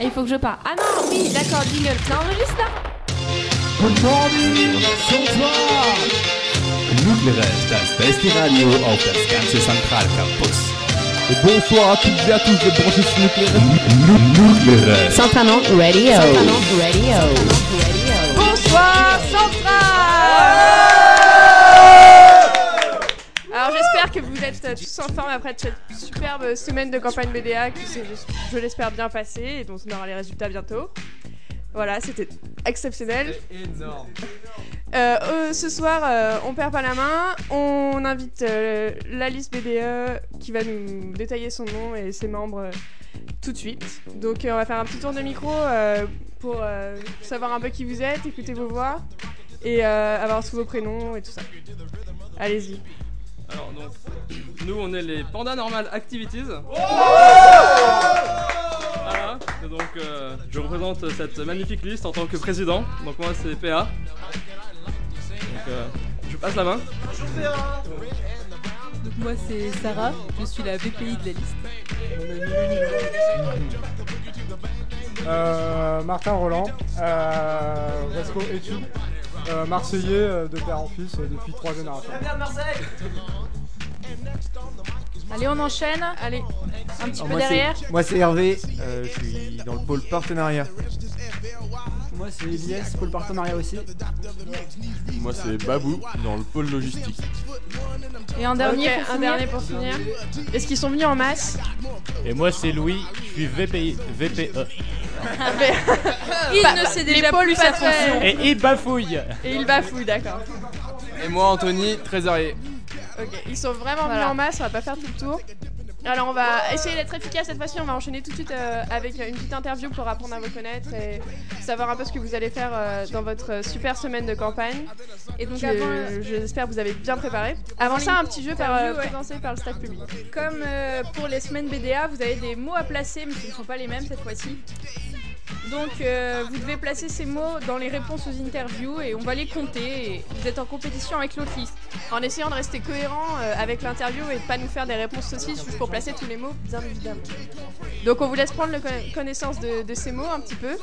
Et il faut que je parle. Ah non, oui, d'accord, jingle. Ça enregistre là Good morning, Sonntag! Nucleares, das beste Radio auf das ganze Zentralcampus. Et bonsoir à toutes et à tous de brancher sur Nucléaire. Nucleares. Santanon Radio. Santanon Radio. Bonsoir Central Alors j'espère que vous êtes euh, tous en forme après cette superbe semaine de campagne BDA qui s'est, je, l'espère, bien passée et dont on aura les résultats bientôt. Voilà, c'était exceptionnel. énorme. Euh, euh, ce soir, euh, on perd pas la main. On invite la liste BDE qui va nous détailler son nom et ses membres tout de suite. Donc, on va faire un petit tour de micro pour savoir un peu qui vous êtes, écouter vos voix et avoir tous vos prénoms et tout ça. Allez-y. Alors donc, nous on est les Panda Normal Activities. Voilà, et donc euh, je représente cette magnifique liste en tant que président. Donc moi c'est PA. Donc euh, je passe la main. Donc moi c'est Sarah, je suis la VPI de la liste. Euh, Martin Roland, euh, études, euh, Marseillais euh, de père en fils euh, depuis trois générations. Allez on enchaîne, Allez. un petit Alors, peu moi, c'est- derrière. Moi c'est Hervé, euh, je suis dans le pôle partenariat. Moi c'est Elias pour le partenariat aussi. Moi c'est Babou dans le pôle logistique. Et en dernier pour un finir. dernier pour finir. Est-ce qu'ils sont venus en masse Et moi c'est Louis, je suis VPI, VPE. Il Bah, ne sait les déjà pôles plus sa fonction. Et il bafouille Et ils bafouillent, d'accord. Et moi Anthony, trésorier. Ok, ils sont vraiment Voilà. venus en masse, on va pas faire tout le tour. Alors on va essayer d'être efficace cette fois-ci, on va enchaîner tout de suite euh, avec une petite interview pour apprendre à vous connaître et savoir un peu ce que vous allez faire euh, dans votre super semaine de campagne. Et donc Je- avant, J'espère que vous avez bien préparé. Avant ça, un petit jeu par, euh, ouais. présenté par le staff public. comme euh, pour les semaines BDA, vous avez des mots à placer, mais ce ne sont pas les mêmes cette fois-ci. Donc euh, vous devez placer ces mots dans les réponses aux interviews et on va les compter. Et vous êtes en compétition avec l'autre. En essayant de rester cohérent euh, avec l'interview et de pas nous faire des réponses saucisses juste pour placer tous les mots, bien évidemment. Donc on vous laisse prendre connaissance de ces mots un petit peu.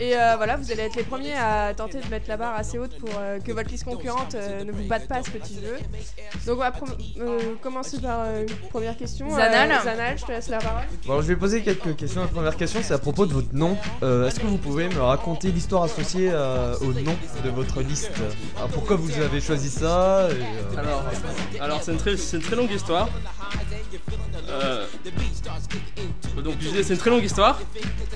Et euh, voilà, vous allez être les premiers à tenter de mettre la barre assez haute pour euh, que votre liste concurrente euh, ne vous batte pas à ce petit jeu. Donc on va euh, commencer par euh, une première question. Zanal. Euh, Zanal, je te laisse la parole. Bon, je vais poser quelques questions. La première question c'est à propos de votre nom. Euh, Est-ce que vous pouvez me raconter l'histoire associée euh, au nom de votre liste? Alors, Pourquoi vous avez choisi ça? Et, euh, Alors, alors c'est une, très- c'est une très longue histoire. Euh, donc je disais, c'est une très longue histoire.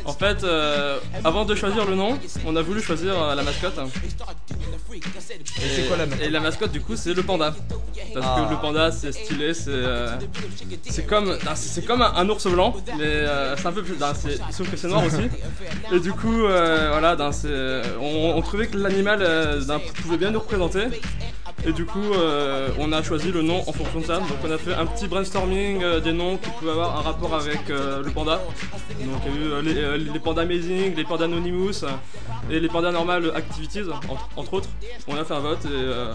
En fait, euh, avant de choisir le nom, on a voulu choisir euh, la mascotte. Et c'est quoi la mascotte Et la mascotte du coup c'est le panda. Parce Ah. que le panda c'est stylé, c'est euh, c'est comme non, c'est comme un, un ours blanc, mais c'est un peu plus c'est- sauf que c'est noir aussi. Et du coup voilà, c'est- on, on trouvait que l'animal non, pouvait bien nous représenter. Et du coup, euh, on a choisi le nom en fonction de ça. Donc, on a fait un petit brainstorming euh, des noms qui pouvaient avoir un rapport avec euh, le panda. Donc, il y a eu euh, les, euh, les pandas amazing, les pandas anonymous et les pandas normal activities, entre, entre autres. On a fait un vote et, euh,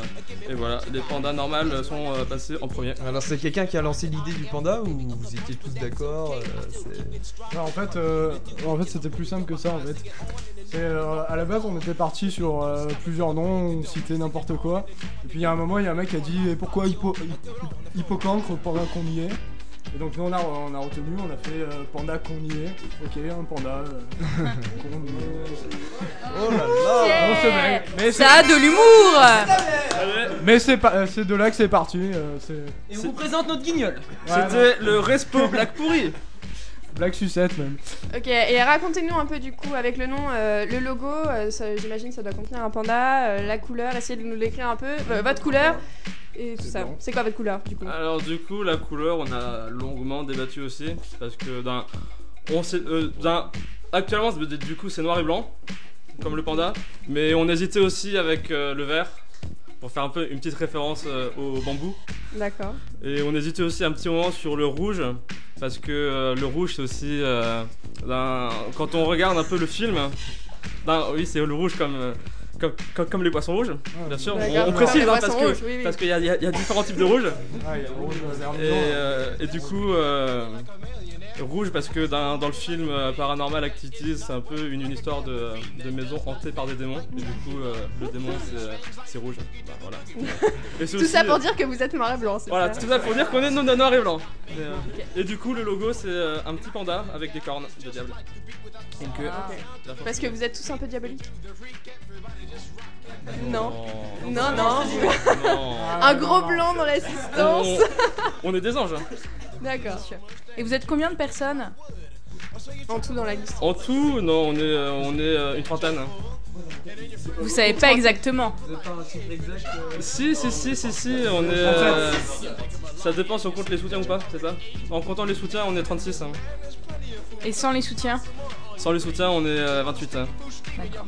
et voilà, les pandas normales sont euh, passés en premier. Alors c'est quelqu'un qui a lancé l'idée du panda ou vous étiez tous d'accord euh, en fait, euh, en fait c'était plus simple que ça en fait. Euh, à la base on était parti sur euh, plusieurs noms, on citait n'importe quoi. Et puis il y a un moment il y a un mec qui a dit pourquoi hippo, hi- hippocancre pendant qu'on y est Et donc nous on a, on a retenu, on a fait euh, panda qu'on y est. Ok, un panda euh, qu'on y est. Oh là là On se blague. Mais Ça a de l'humour Mais c'est pas, euh, c'est de là que c'est parti. euh, c'est Et on vous présente notre guignol. C'était le Respo Black Pourri. Blague sucette même. Ok, et racontez-nous un peu du coup avec le nom, euh, le logo, euh, ça- j'imagine ça doit contenir un panda, euh, la couleur, essayez de nous l'écrire un peu, euh, votre couleur et tout C'est ça. blanc. C'est quoi votre couleur du coup? Alors du coup la couleur on a longuement débattu aussi parce que d'un on sait euh, d'un actuellement c'est- du coup c'est noir et blanc comme le panda mais on hésitait aussi avec euh, le vert pour faire un peu une petite référence euh, au bambou D'accord. et on hésitait aussi un petit moment sur le rouge parce que euh, le rouge c'est aussi euh, quand on regarde un peu le film oui c'est le rouge comme euh, comme, comme, comme les poissons rouges, bien sûr. On, on précise hein, parce rouges, oui, oui. qu'il y, a- y y différents types de rouge. Ah, il y a rouge, Et, euh, et du coup, euh, Rouge parce que dans, dans le film euh, Paranormal Activities, c'est un peu une, une histoire de, de maison hantée par des démons. Et du coup, euh, le démon c'est c'est rouge. Bah, voilà. Et Tout aussi, ça pour euh, dire que vous êtes noir et blanc, Voilà, ça tout ça pour dire qu'on est non noir et blanc. Et, euh, et du coup, le logo c'est euh, un petit panda avec des cornes de diable. Donc, euh, Ah, Parce que vous êtes tous un peu diaboliques Non. Non. Non, non. Non. Un gros blanc dans l'assistance. On, on est des anges. hein. D'accord. Et vous êtes combien de personnes En tout dans la liste? En tout, non, on est, euh, on est euh, une trentaine. Vous savez pas exactement. Si, si, si, si, si, on est. euh, ça dépend si on compte les soutiens ou pas, c'est ça? En comptant les soutiens, on est 36. hein. Et sans les soutiens? Sans les soutiens, on est euh, 28. hein. D'accord.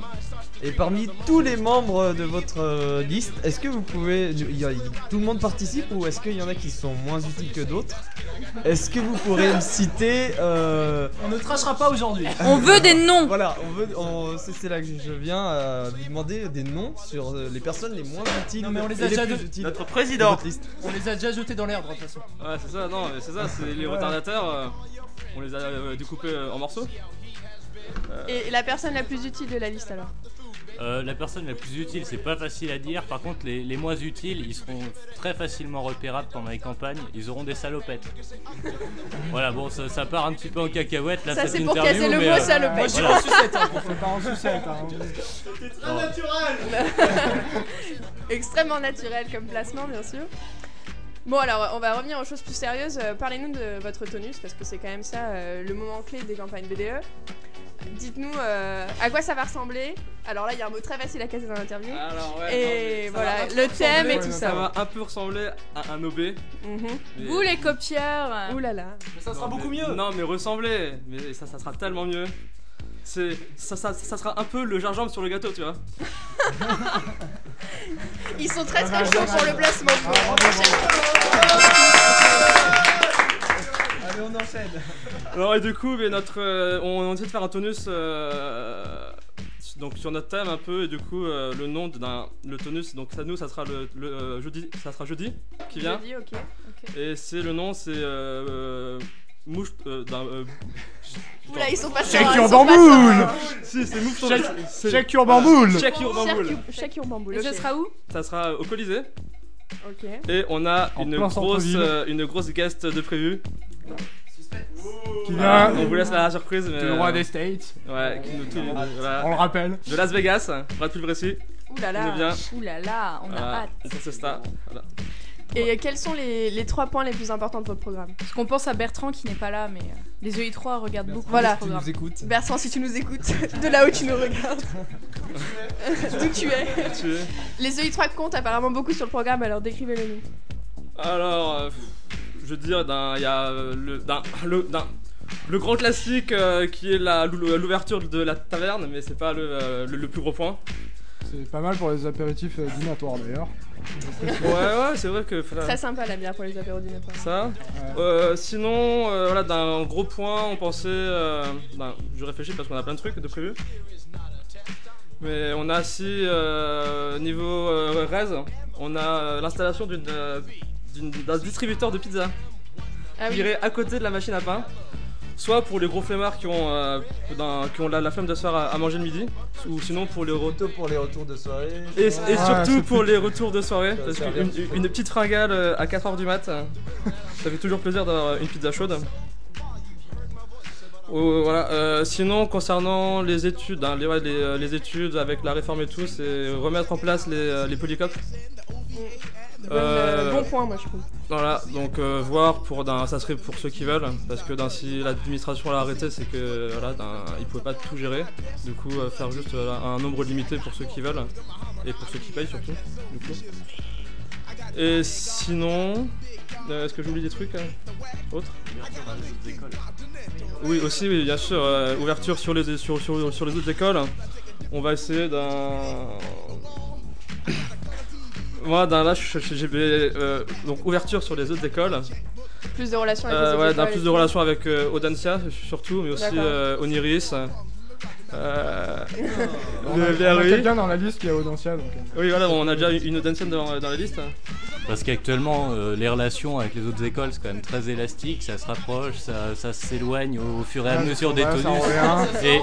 Et parmi tous les membres de votre euh, liste, est-ce que vous pouvez. il y a- tout le monde participe ou est-ce qu'il y en a qui sont moins utiles que d'autres? Est-ce que vous pourrez me citer. euh, On ne trachera pas aujourd'hui. On veut des noms Voilà, on veut, on- c'est c'est là que je viens euh, vous demander des noms sur euh, les personnes les moins utiles Non, mais on les a déjà plus de- utiles Notre de président. liste. On les a déjà jetés dans l'air de toute façon. Ouais, c'est ça, non, mais c'est ça, c'est les retardataires, euh, on les a euh, découpés euh, en morceaux. Euh, Et la personne la plus utile de la liste alors? Euh, la personne la plus utile, c'est pas facile à dire. Par contre, les, les moins utiles, ils seront très facilement repérables pendant les campagnes. Ils auront des salopettes. voilà, bon, ça, ça part un petit peu en cacahuète là. Ça, c'est pour casser le mot euh, salopette. Moi je suis Voilà. en sucette. hein. C'est pas en sucette. Hein. Extrêmement naturel comme placement, bien sûr. Bon, alors, on va revenir aux choses plus sérieuses. Euh, Parlez-nous de votre tonus, parce que c'est quand même ça euh, le moment clé des campagnes BDE. Dites-nous euh, à quoi ça va ressembler. Alors là, il y a un mot très facile à casser dans l'interview. Alors, ouais, Et non, voilà, le thème et tout Ça ça. va un peu ressembler à un OB. Mais- Vous les copieurs Ouh là là. Mais ça sera Non, beaucoup mais- mieux. Non, mais ressembler, mais ça, ça sera tellement mieux. C'est, ça, ça, ça sera un peu le gingembre sur le gâteau, tu vois. Ils sont très très chauds pour le placement. Allez, enchaîne. Alors et du coup, mais notre, euh, on, on essaie de faire un tonus euh, donc sur notre thème un peu et du coup euh, le nom d'un le tonus donc ça nous ça sera le, le, euh, jeudi ça sera jeudi qui vient Jeudi, ok. ok. et c'est le nom c'est euh, euh, mouche euh, d'un euh, Oula, ils sont pas Check sur- your bamboule. si c'est mouche Check- c'est- check your voilà. bamboule. check your bamboule Check- Check your bamboule. Et ça ok. sera où? Ça sera au Colisée Ok. et on a En une plein grosse centre-ville. euh, une grosse guest de prévu Qui vient on vous laisse la surprise mais du roi euh, des States. ouais qui nous tout- voilà. On le rappelle. de Las Vegas pour être plus précis Ouh là là. Ouh là là, on a Voilà, hâte. ça, c'est ça. Voilà. Et quels sont les, les trois points les plus importants de votre programme? Parce qu'on pense à Bertrand qui n'est pas là, mais euh, les EI3 regardent beaucoup Voilà. ce Tu programme. nous écoutes. Bertrand, si tu nous écoutes, de là où tu nous regardes, d'où tu es. Tu es- Les EI3 comptent apparemment beaucoup sur le programme, alors décrivez-le nous. Alors, euh, je veux dire, d'un- il y a euh, le, d'un- le, d'un- le grand classique euh, qui est la- l'ou- l'ouverture de la taverne, mais c'est pas le, euh, le- le plus gros point. C'est pas mal pour les apéritifs euh, dînatoires d'ailleurs. Ouais, ouais, c'est vrai que. Très sympa la bière pour les apéros dînatoires. ça. Ouais. Euh, sinon, euh, voilà, d'un gros point, on pensait. euh, d'un- je réfléchis parce qu'on a plein de trucs de prévus. Mais on a aussi, euh, niveau euh, Rez, on a euh, l'installation d'une, euh, d'une- d'un distributeur de pizza. Ah qui oui. irait à côté de la machine à pain. Soit pour les gros flemmards qui ont, euh, qui ont la, la flemme de se faire à, à manger le midi, ou sinon pour les retours. Pour les retours de soirée. Et, et Ouais, surtout pour les retours de soirée, parce qu'une une petite fringale euh, à 4h du mat, euh, ça fait toujours plaisir d'avoir une pizza chaude. Oh, voilà. euh, sinon, concernant les études, hein, les, ouais, les, les études avec la réforme et tout, c'est remettre en place les, les polycopes. Euh, euh, bon point, moi je trouve. Voilà, donc euh, voir pour d'un, ça serait pour ceux qui veulent, parce que d'un, si l'administration l'a arrêté, c'est que voilà, d'un, ils pouvaient pas tout gérer. Du coup, euh, faire juste un nombre limité pour ceux qui veulent et pour ceux qui payent surtout. Du coup. Et sinon, est-ce que j'oublie des trucs autres? Oui, aussi, oui, bien sûr, euh, ouverture sur les sur, sur, sur les autres écoles. On va essayer d'un moi, d'un là, j'ai euh, donc ouverture sur les autres écoles. Plus de relations avec Euh, les ouais, autres d'un écoles plus de relations avec euh, Audencia surtout, mais aussi euh, Oniris. Euh, On a, on a quelqu'un dans la liste qui est Audencia donc. Oui, voilà, bon, on a déjà une Audencienne dans, dans la liste. Parce qu'actuellement, euh, les relations avec les autres écoles, c'est quand même très élastique, ça se rapproche, ça, ça s'éloigne au fur et à Ouais, mesure des revient. Et,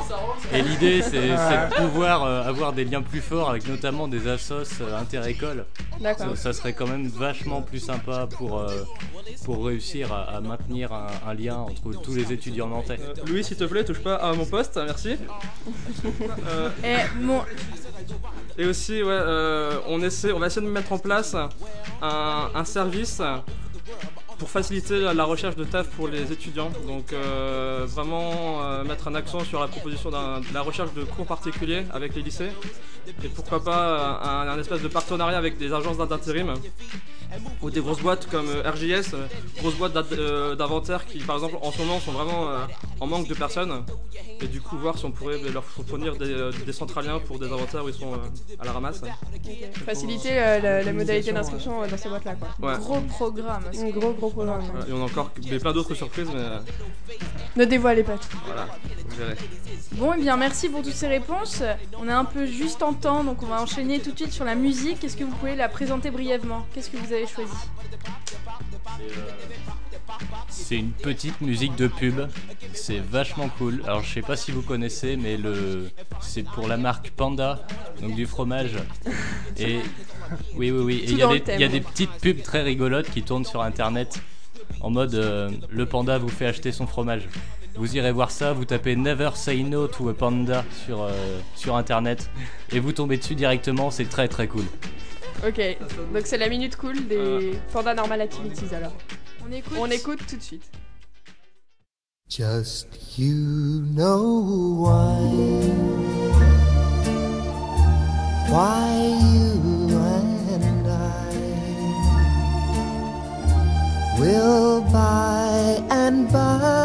et l'idée, c'est de pouvoir euh, avoir des liens plus forts avec notamment des assos euh, inter-écoles. D'accord. Ça, ça serait quand même vachement plus sympa pour, euh, pour réussir à, à maintenir un, un lien entre tous les étudiants nantais. Euh, Louis, s'il te plaît, touche pas à mon poste, merci. Euh, Et bon, Et aussi, ouais, euh, on, va essayer de mettre en place un service pour faciliter la, la recherche de taf pour les étudiants. Donc euh, vraiment euh, mettre un accent sur la proposition d'un- de la recherche de cours particuliers avec les lycées. Et pourquoi pas un, un espèce de partenariat avec des agences d'intérim ou des grosses boîtes comme euh, RJS, euh, grosses boîtes euh, d'inventaire qui par exemple en ce moment sont vraiment euh, en manque de personnes. Et du coup voir si on pourrait leur fournir des, euh, des centraliens pour des inventaires où ils sont euh, à la ramasse. Faciliter euh, la, la modalité d'inscription euh, dans ces boîtes-là, quoi. Ouais. gros programme. Un gros gros Et on a encore mais plein d'autres surprises, mais euh, Ne dévoilez pas tout. voilà, vous verrez. Bon, et bien merci pour toutes ces réponses. On est un peu juste en temps, donc on va enchaîner tout de suite sur la musique. Est-ce que vous pouvez la présenter brièvement? Qu'est-ce que vous avez choisi? C'est une petite musique de pub, c'est vachement cool. Alors je sais pas si vous connaissez, mais le c'est pour la marque Panda, donc du fromage. Et oui, oui, oui. Y, il y a des petites pubs très rigolotes qui tournent sur internet en mode euh, le panda vous fait acheter son fromage. Vous irez voir ça, vous tapez Never Say No to a Panda sur, euh, sur internet et vous tombez dessus directement, c'est très très cool. Ok, donc c'est la minute cool des Panda Normal Activities alors. On écoute. On écoute tout de suite. Just you know why. Why you and I will by and by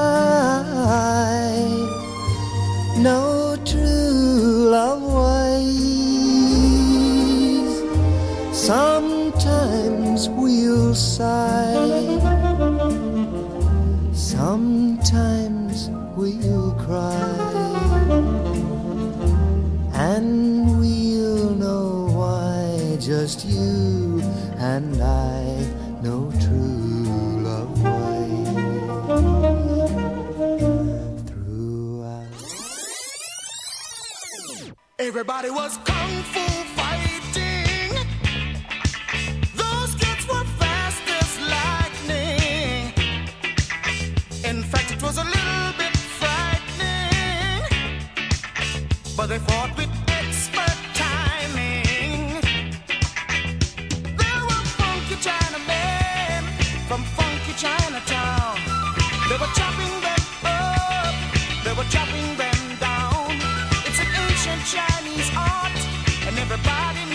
and I know true love way. Throughout. Everybody was kung fu everybody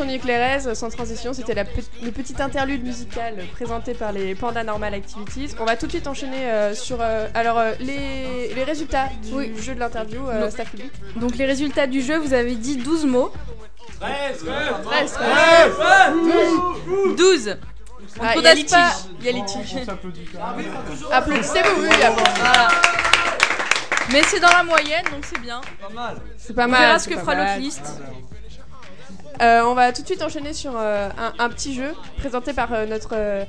sur Nuclérez, sans transition, c'était pe- le petit interlude musical présenté par les Panda Normal Activities. On va tout de suite enchaîner euh, sur euh, alors euh, les, les résultats du jeu de l'interview, euh, Donc- staff public. Donc les résultats du jeu, vous avez dit 12 mots. 13, 13, 12. 12. On Ah, pas. Il y a litige. On. Applaudissez-vous, oui. Voilà. Mais c'est dans la moyenne, donc c'est bien. Pas mal. C'est pas On mal. verra ce que fera l'autre liste. Euh, on va tout de suite enchaîner sur euh, un, un petit jeu présenté par euh, notre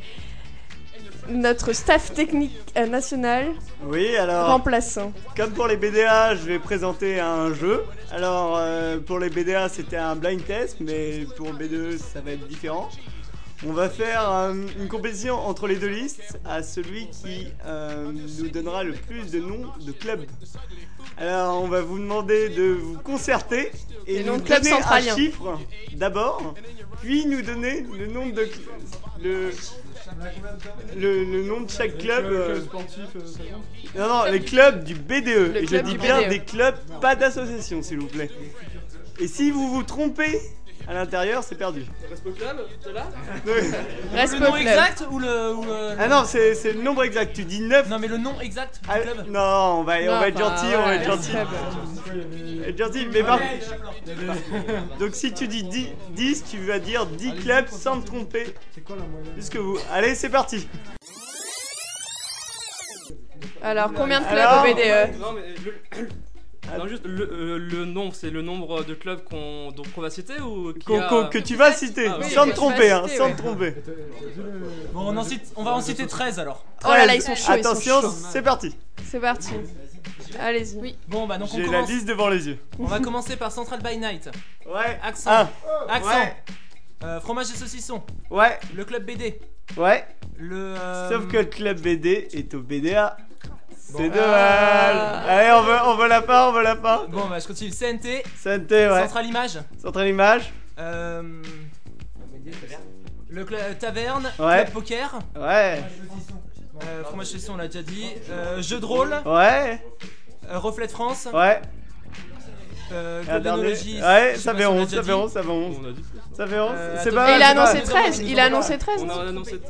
notre staff technique national Oui, alors. remplaçant. Comme pour les BDA, je vais présenter un jeu. Alors, pour les BDA, c'était un blind test, mais pour B2, ça va être différent. On va faire une compétition entre les deux listes à celui qui nous donnera le plus de noms de clubs. Alors, on va vous demander de vous concerter et nous donner un chiffre d'abord, puis nous donner le nombre de le, le, le nom de chaque club. Euh, club sportif, euh, non, non, les clubs du BDE. et je club dis du bien BDE. des clubs, pas d'association, s'il vous plaît. Et si vous vous trompez à l'intérieur, c'est perdu. Respo Club, t'es là Reste le nom club. exact ou le. ou le- Ah non, c'est c'est le nombre exact. Tu dis 9. Non, mais le nom exact du Ah, club. non, on va, on Non, va être gentil, on va ouais, être gentil. club. On va être gentil, mais par Donc si tu dis 10, 10, tu vas dire 10 clubs sans te tromper. C'est quoi la moyenne? Puisque vous. Allez, c'est parti. Alors, combien de clubs Alors au BDE Non, mais le. Non, juste le, euh, le nombre, c'est le nombre de clubs qu'on donc qu'on va citer ou qui Qu'on- a- qu'on- que tu vas citer, Ah, oui, sans te tromper, hein, citer, sans ouais. te tromper. Bon, on, en cite, on va en citer 13 alors. Oh là là, ils sont chauds, ils sont Attention, chauds. c'est parti. C'est parti. Allez-y. Oui. Bon, bah donc on J'ai la commence. liste devant les yeux. On va commencer par Central by Night. Ouais. Accent. Un. Accent. Ouais. Euh, fromage et saucisson. Ouais. Le club BD. Ouais. Le. euh, Sauf que le club BD est au BDA. C'est Bon. dommage. Ah. Allez, on veut, on veut la fin, on veut la fin. Bon, bah je continue. CNT. CNT, ouais. Central Image. Central Image. Euh. Le taverne. Ouais. Club poker. Ouais. Euh, fromage saucisson, on l'a déjà dit. Euh, jeu de rôle. Ouais. Euh, Reflet de France. Ouais. Euh, dernier. Ouais, je sais ça pas fait si on l'a 11, déjà ça fait dit. 11, ça fait 11. On a dit. Ça fait 11. Euh, C'est attends. pas Et il a c'est pas- annoncé 13. Il a annoncé 13. On a annoncé.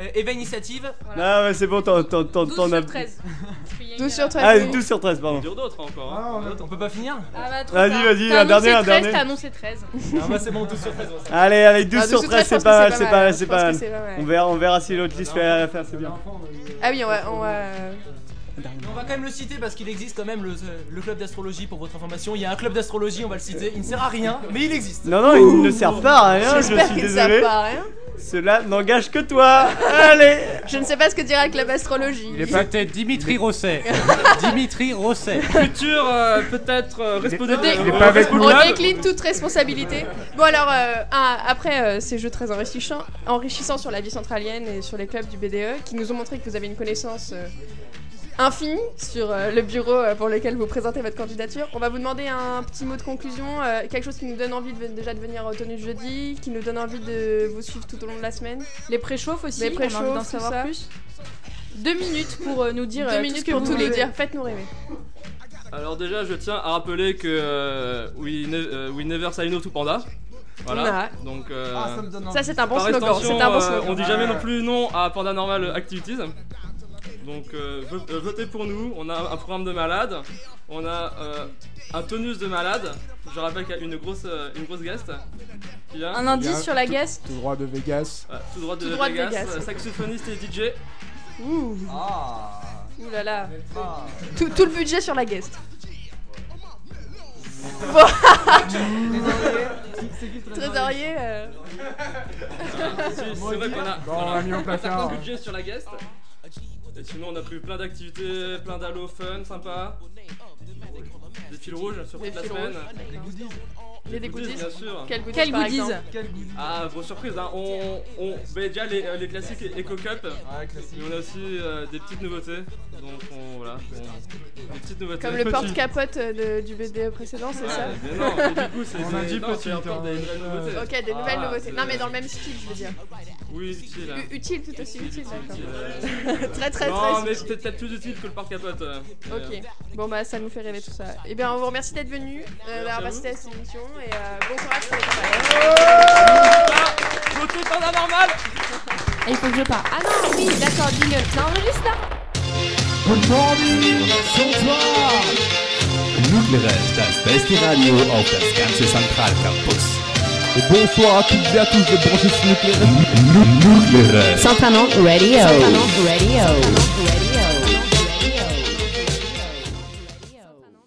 Euh, Éveil Initiative. Non, mais c'est bon, t'en t'en- 12 t'en as. sur 13. 12 sur 13. Ah, oui. 12 sur 13, pardon. Dire d'autres encore. hein. Ah, on a- On peut pas finir? Ah bah trop Vas-y, tard. vas-y, T'as un dernier, un 13, dernier. T'as annoncé 13. Ah bah c'est bon, 12 sur 13. ouais. Allez, allez, 12 Ah, sur 12 13, c'est pas mal, c'est pas mal, c'est pas mal. On verra, on verra si l'autre liste fait l'affaire, c'est bien. Ah oui, on va. On va... On va quand même le citer parce qu'il existe quand même le, le club d'astrologie pour votre information. Il y a un club d'astrologie, on va le citer. Il ne sert à rien, mais il existe. Non, non, il ne sert pas à rien, je J'espère suis qu'ils ne désolé. savent pas à rien. Cela n'engage que toi. Allez. Je ne sais pas ce que dira le club astrologie. C'était Dimitri Rosset. Dimitri Rosset. Futur, euh, peut-être, euh, Respo On dé- euh, pas avec décline toute responsabilité. Bon alors, euh, un- après euh, ces jeux très enrichissants, enrichissants sur la vie centralienne et sur les clubs du BDE, qui nous ont montré que vous avez une connaissance infinie sur euh, le bureau euh, pour lequel vous présentez votre candidature, on va vous demander un petit mot de conclusion, euh, quelque chose qui nous donne envie de, déjà de venir au tenue de jeudi, qui nous donne envie de vous suivre tout au long de la semaine. Les préchauffes aussi, Les on a envie préchauffes, d'en tout savoir ça. plus. Deux minutes pour euh, nous dire Deux euh, tout minutes ce que pour vous tout nous dire, faites-nous rêver. Alors déjà, je tiens à rappeler que euh, we, ne- we never say no to panda. Voilà. Donc euh, Ah, ça c'est un bon slogan, un bon euh, on dit jamais non plus non à Panda Normal Activities. Donc euh, euh, votez pour nous. On a un programme de malade. On a euh, un tonus de malade. Je rappelle qu'il y a une grosse, une grosse guest qui vient. Un indice sur la guest Tout droit de Vegas. Ouais, tout droit de, Tout droit de Vegas, Vegas. euh, saxophoniste et DJ. Ouh, Ah. ouh là là. Ah. Tout, tout le budget sur la guest. Trésorier. euh, c'est vrai qu'on a, Bon, on a mis au un budget sur la guest. Et sinon, on a prévu plein d'activités, plein d'allo fun, sympa. Des fils rouges sur Des toute la semaine. rouges. Il y a des goodies. bien sûr. Quel goodies, Quel par goodies exemple Ah, grosse surprise, hein. on, on bah, déjà les, euh, les classiques Eco Cup, Ouais, classique. mais on a aussi euh, des petites nouveautés. Donc on, voilà, on- des petites nouveautés. Comme le porte-capote euh, du BDE précédent, c'est Ouais, ça mais non, mais du coup c'est On a dit non, petit, encore des nouvelles nouveautés. Ok, des nouvelles Ah, nouveautés. Non, mais dans le même style, je veux dire. Oui, utile. hein. Utile, tout aussi utile, d'accord. Euh, très, très, non, très mais utile. peut-être peut-être plus utile que le porte-capote. euh. Ok, bon bah ça nous fait rêver tout ça. Eh bien on vous remercie d'être venu, d'avoir participé à cette émission et euh, bon courage pour. Votez normale Ah, il faut que je parte. Ah non, oui, d'accord, jingle. Ça enregistre là Good morning, Sonntag! Nucleares, das beste Radio auf das ganze Zentralcampus. Et bonsoir à toutes et à tous de brancher sur. Central Radio. Central Radio.